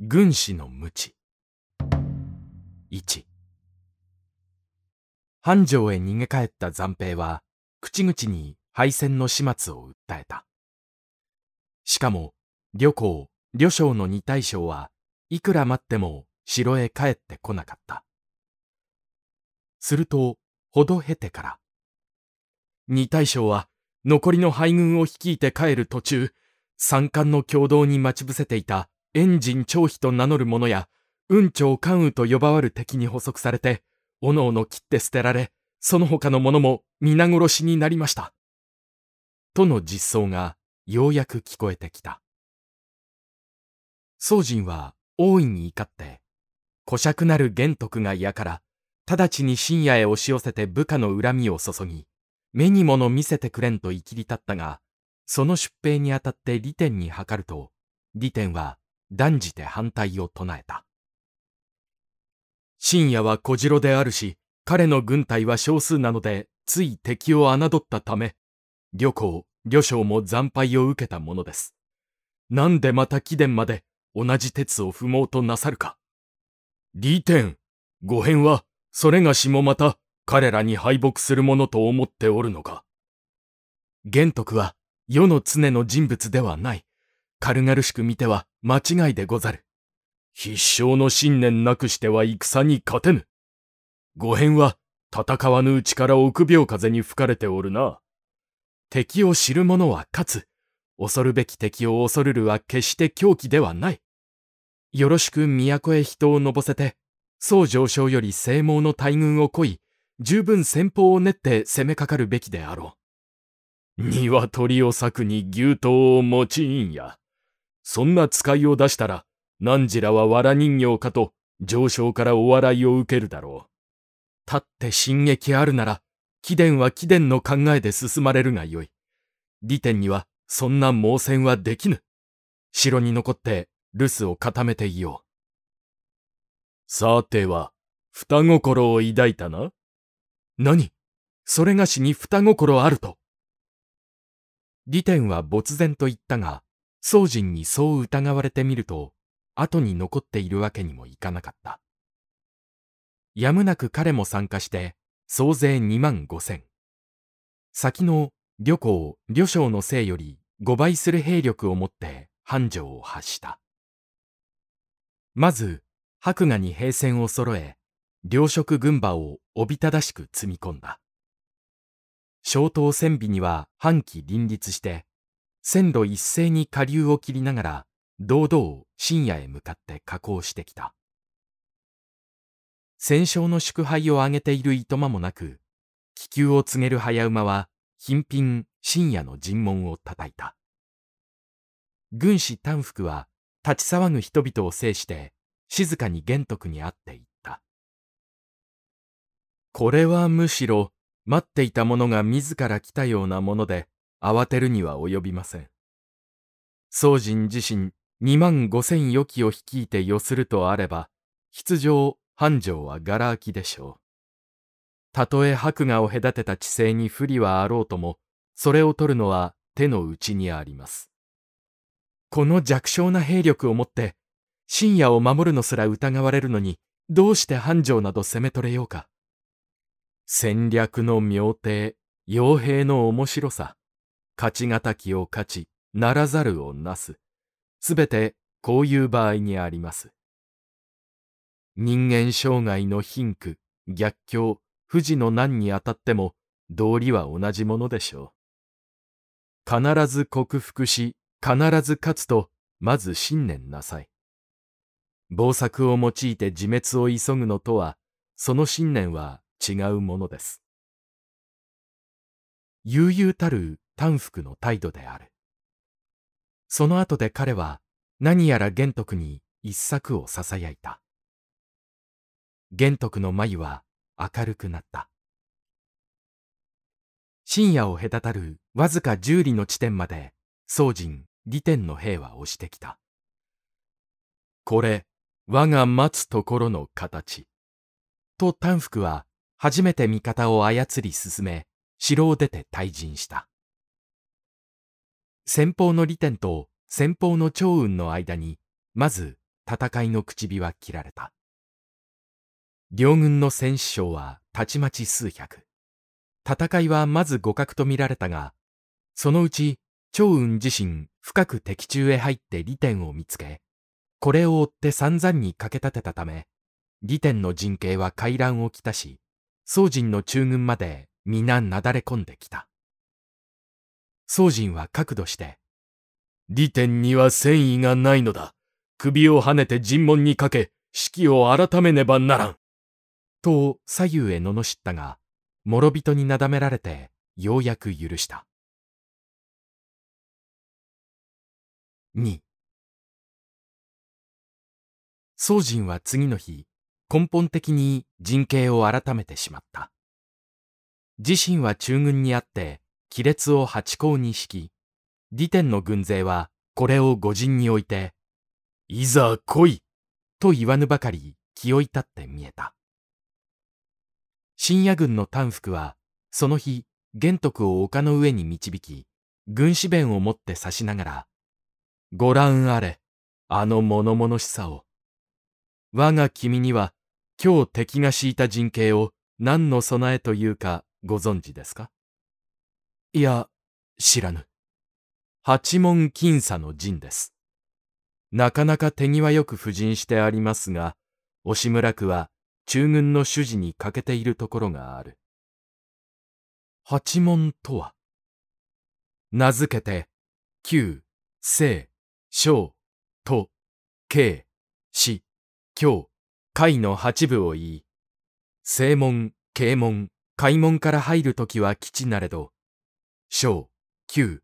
軍師の無知。1繁盛へ逃げ帰った残兵は口々に敗戦の始末を訴えた。しかも旅行旅将の二大将はいくら待っても城へ帰ってこなかった。するとほど経てから二大将は残りの敗軍を率いて帰る途中山間の共同に待ち伏せていたエンジン長飛と名乗る者や雲長関羽と呼ばわる敵に捕捉されておのおの切って捨てられその他の者も皆殺しになりました。との実相がようやく聞こえてきた。宗人は大いに怒って小尺なる玄徳が嫌から直ちに深夜へ押し寄せて部下の恨みを注ぎ目に物見せてくれんとい切り立ったがその出兵にあたって利天に諮ると利天は断じて反対を唱えた。深夜は小次郎であるし彼の軍隊は少数なのでつい敵を侮ったため旅行旅将も惨敗を受けたものです。なんでまた貴殿まで同じ鉄を踏もうとなさるか。利天御返はそれがしもまた彼らに敗北するものと思っておるのか。玄徳は世の常の人物ではない。軽々しく見ては間違いでござる。必勝の信念なくしては戦に勝てぬ。御返は戦わぬうちから臆病風に吹かれておるな。敵を知る者は勝つ。恐るべき敵を恐るるは決して狂気ではない。よろしく都へ人をのぼせて総上昇より正猛の大軍を恋い。十分先方を練って攻めかかるべきであろう。鶏を裂くに牛刀を用いんや。そんな使いを出したら何らは藁人形かと上昇からお笑いを受けるだろう。立って進撃あるなら、貴殿は貴殿の考えで進まれるがよい。利天にはそんな猛戦はできぬ。城に残って留守を固めていよう。さては、二心を抱いたな何？それがしに二心あると。利天は没然と言ったが、宗人にそう疑われてみると、後に残っているわけにもいかなかった。やむなく彼も参加して、総勢2万5千。先の旅行、旅将のせいより5倍する兵力を持って繁盛を発した。まず、白河に兵線を揃え、両職軍馬をおびただしく積み込んだ。小東戦備には半旗林立して、線路一斉に下流を切りながら堂々深夜へ向かって下校してきた。戦勝の祝杯をあげているいとまもなく、気球を告げる早馬は頻頻深夜の尋問を叩いた。軍師丹福は立ち騒ぐ人々を制して静かに玄徳に会っていった。これはむしろ待っていた者が自ら来たようなもので慌てるには及びません。宗人自身2万5千余機を率いて寄するとあれば、必定繁盛は柄空きでしょう。たとえ白河を隔てた地勢に不利はあろうとも、それを取るのは手の内にあります。この弱小な兵力をもって、深夜を守るのすら疑われるのに、どうして繁盛など攻め取れようか。戦略の妙定、傭兵の面白さ、勝ちがたきを勝ち、ならざるをなす。すべてこういう場合にあります。人間生涯の貧苦、逆境、不治の難にあたっても道理は同じものでしょう。必ず克服し、必ず勝つと、まず信念なさい。謀策を用いて自滅を急ぐのとは、その信念は違うものです。悠々たる短服の態度である。その後で彼は何やら玄徳に一作を囁いた。玄徳の眉は明るくなった。深夜を隔たるわずか十里の地点まで宗人利天の兵は押してきた。これ、我が待つところの形。と丹福は初めて味方を操り進め、城を出て退陣した。先方の利天と先方の長雲の間に、まず戦いの口火は切られた。両軍の戦死傷はたちまち数百。戦いはまず互角と見られたが、そのうち趙雲自身深く敵中へ入って利点を見つけ、これを追って散々に駆け立てたため、利点の陣形は回覧をきたし、宋人の中軍まで皆なだれ込んできた。宋人は角度して、利点には戦意がないのだ。首をはねて尋問にかけ、指揮を改めねばならん。と左右へ罵ったが、諸人になだめられて、ようやく許した。2宋人は次の日、根本的に陣形を改めてしまった。自身は中軍にあって、亀裂を八甲に敷き、利天の軍勢はこれを五陣に置いて、いざ来いと言わぬばかり気を至って見えた。深夜軍の丹福は、その日、玄徳を丘の上に導き、軍師弁を持って指しながら、ご覧あれ、あの物々しさを。我が君には、今日敵が敷いた陣形を何の備えというかご存知ですか？いや、知らぬ。八門僅差の陣です。なかなか手際よく布陣してありますが、押村区は中軍の主事に欠けているところがある。八門とは名付けて、旧、清、小、都、慶、死、京、海の八部を言い、正門、啓門、開門から入るときは基地なれど、小、旧、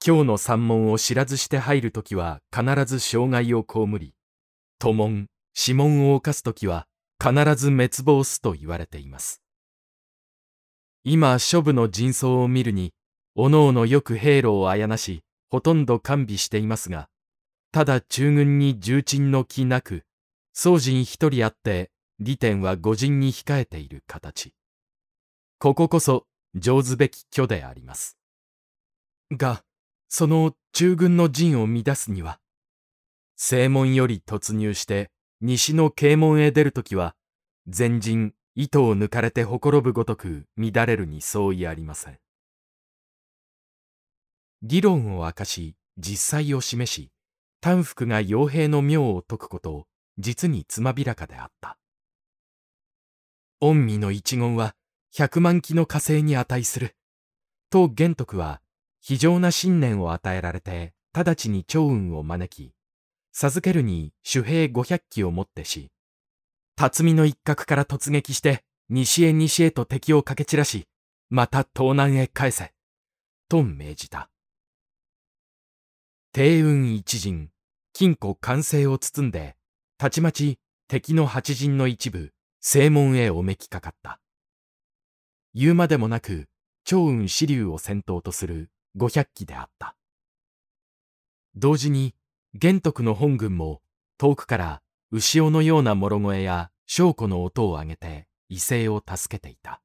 京の三門を知らずして入るときは必ず障害を被り、都門、死門を犯すときは必ず滅亡すと言われています。今、諸部の陣争を見るに、おのおのよく兵路をあやなし、ほとんど完備していますが、ただ中軍に重鎮の気なく、宗人一人あって、利点は五陣に控えている形。こここそ、上ずべき虚であります。が、その中軍の陣を乱すには、正門より突入して西の啓門へ出るときは、前陣、糸を抜かれてほころぶごとく乱れるに相違ありません。理論を明かし、実際を示し、丹福が傭兵の妙を解くことを実につまびらかであった。御身の一言は百万機の火星に値する。と玄徳は非常な信念を与えられて直ちに趙雲を招き、授けるに主兵五百機をもってし、辰巳の一角から突撃して、西へ西へと敵を駆け散らし、また東南へ返せ、と命じた。帝雲一陣、金庫完成を包んで、たちまち敵の八陣の一部、正門へおめきかかった。言うまでもなく、趙雲支流を先頭とする五百機であった。同時に、玄徳の本軍も遠くから牛尾のような諸声や証拠の音を上げて威勢を助けていた。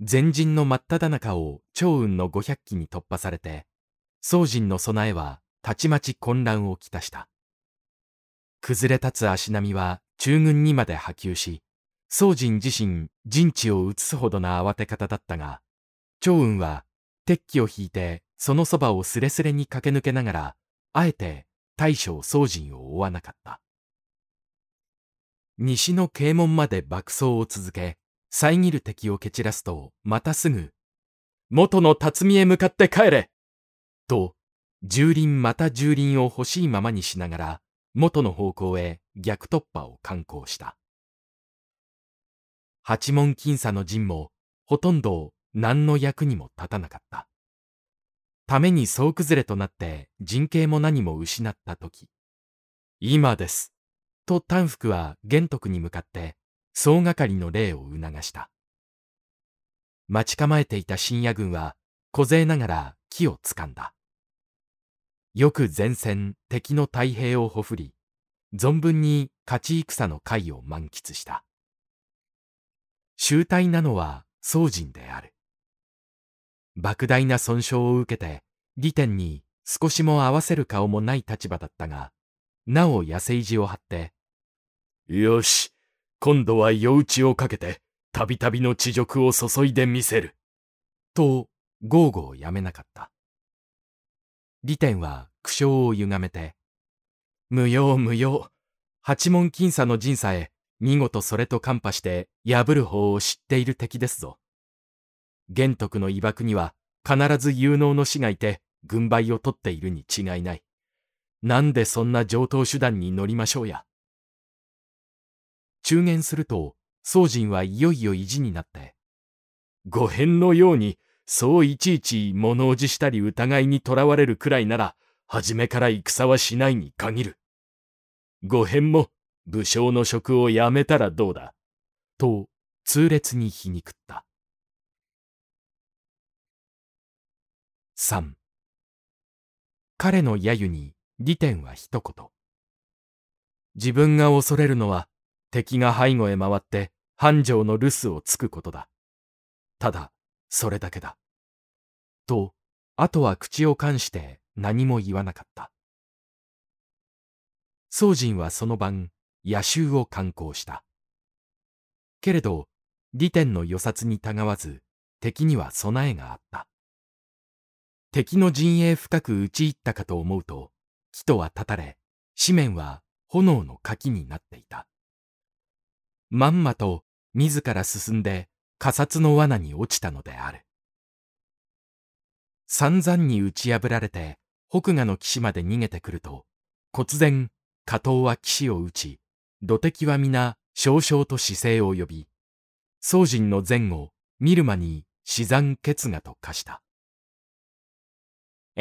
前陣の真っ只中を趙雲の五百機に突破されて、宋人の備えはたちまち混乱をきたした。崩れ立つ足並みは中軍にまで波及し、宋人自身陣地を移すほどな慌て方だったが、趙雲は鉄器を引いてそのそばをすれすれに駆け抜けながらあえて大将宗人を追わなかった。西の啓門まで爆走を続け、遮る敵を蹴散らすと、またすぐ、元の辰巳へ向かって帰れと、蹂躙また蹂躙を欲しいままにしながら、元の方向へ逆突破を敢行した。八門僅差の陣も、ほとんど何の役にも立たなかった。ために総崩れとなって人形も何も失った時、今です。と丹福は玄徳に向かって総がかりの礼を促した。待ち構えていた深夜軍は小勢ながら木を掴んだ。よく前線敵の太平をほふり、存分に勝ち戦の会を満喫した。集大なのは宗人である。莫大な損傷を受けて、利点に少しも合わせる顔もない立場だったが、なお痩せ意地を張って、よし、今度は夜打ちをかけて、たびたびの地辱を注いでみせる。と、ゴーゴーやめなかった。利天は苦笑を歪めて、無用無用、八門僅差の陣さえ、見事それとカンパして破る方を知っている敵ですぞ。玄徳の威爆には必ず有能の死がいて軍配を取っているに違いない。なんでそんな上等手段に乗りましょうや。中言すると、宗人はいよいよ意地になって、御変のように、そういちいち物おじしたり疑いにとらわれるくらいなら、初めから戦はしないに限る。御変も武将の職を辞めたらどうだ。と、痛烈に皮肉った。3彼の揶揄に利天は一言。自分が恐れるのは敵が背後へ回って繁盛の留守をつくことだ。ただ、それだけだ。と、あとは口を関して何も言わなかった。宗人はその晩、野襲を観光した。けれど、利天の与殺にたがわず、敵には備えがあった。敵の陣営深く打ち入ったかと思うと、木とは断たれ、紙面は炎の柿になっていた。まんまと自ら進んで仮殺の罠に落ちたのである。散々に打ち破られて北河の岸まで逃げてくると、忽然、加藤は岸を打ち、土敵は皆少々と姿勢を呼び、宗人の前後、見る間に死産決がと化した。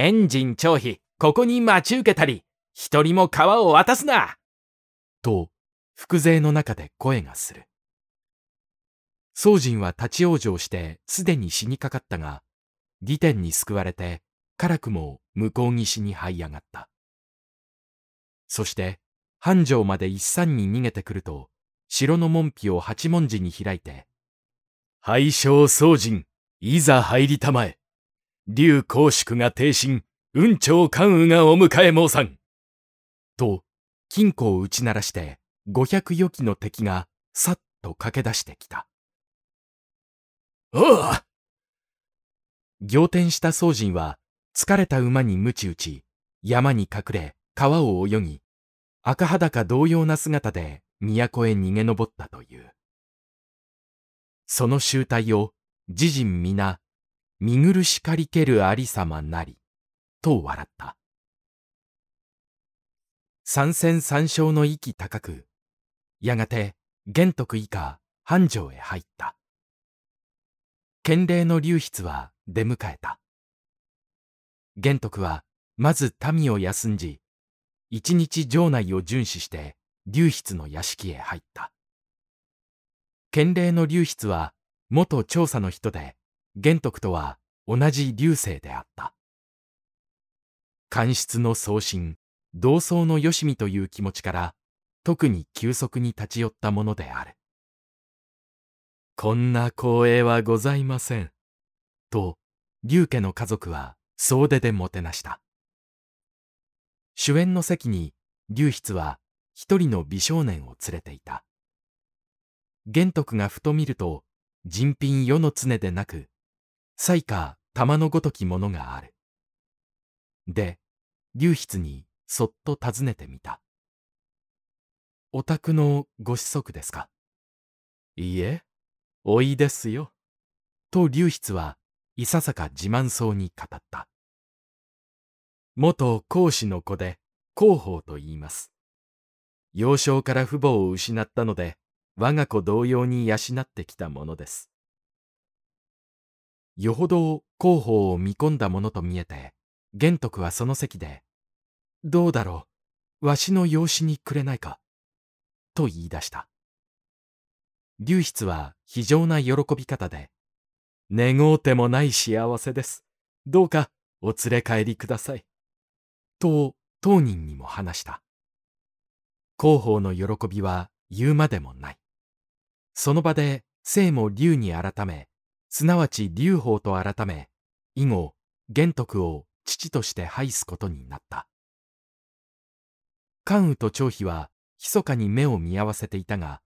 エンジン張飛、ここに待ち受けたり、一人も川を渡すなと、腹勢の中で声がする。宗人は立ち往生してすでに死にかかったが、義天に救われて、辛くも向こう岸に這い上がった。そして、繁盛まで一山に逃げてくると、城の門扉を八文字に開いて、敗将宗人、いざ入りたまえ。竜公祝が帝臣、雲長関羽がお迎え申さん。と、金庫を打ち鳴らして、五百余機の敵がさっと駆け出してきた。おう仰天した宗人は、疲れた馬に鞭打ち、山に隠れ、川を泳ぎ、赤裸同様な姿で都へ逃げ登ったという。その集体を、自陣皆見苦しかりけるありさまなり、と笑った。三戦三勝の息高く、やがて玄徳以下繁盛へ入った。建礼の流筆は出迎えた。玄徳はまず民を休んじ、一日城内を巡視して流筆の屋敷へ入った。建礼の流筆は元調査の人で、玄徳とは同じ流星であった。官室の送信、同窓のよしみという気持ちから、特に急速に立ち寄ったものである。こんな光栄はございません。と、龍家の家族は総出でもてなした。主演の席に、龍筆は一人の美少年を連れていた。玄徳がふと見ると、人品世の常でなく、彩花玉のごときものがある。で、流筆にそっと尋ねてみた。お宅のご子息ですか？いいえ、おいですよ。と流筆はいささか自慢そうに語った。元講師の子で広報と言います。幼少から父母を失ったので、我が子同様に養ってきたものです。よほど広報を見込んだものと見えて、玄徳はその席で、どうだろう、わしの養子にくれないか、と言い出した。流筆は非常な喜び方で、願うてもない幸せです。どうかお連れ帰りください。と当人にも話した。広報の喜びは言うまでもない。その場で姓も竜に改め、すなわち劉邦と改め、以後、玄徳を父として拝すことになった。関羽と張飛は密かに目を見合わせていたが、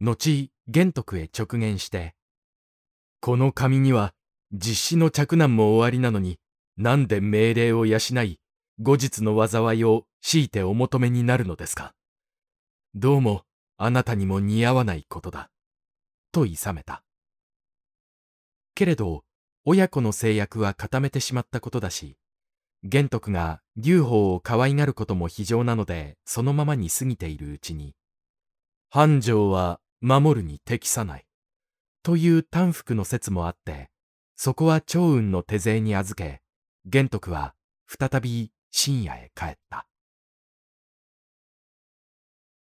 後、玄徳へ直言して、この紙には実施の着難も終わりなのに、なんで命令を養い、後日の災いを強いてお求めになるのですか。どうも、あなたにも似合わないことだ。と諌めた。けれど、親子の制約は固めてしまったことだし、玄徳が牛宝を可愛がることも非常なので、そのままに過ぎているうちに、繁盛は守るに適さない。という短服の説もあって、そこは長雲の手勢に預け、玄徳は再び深夜へ帰った。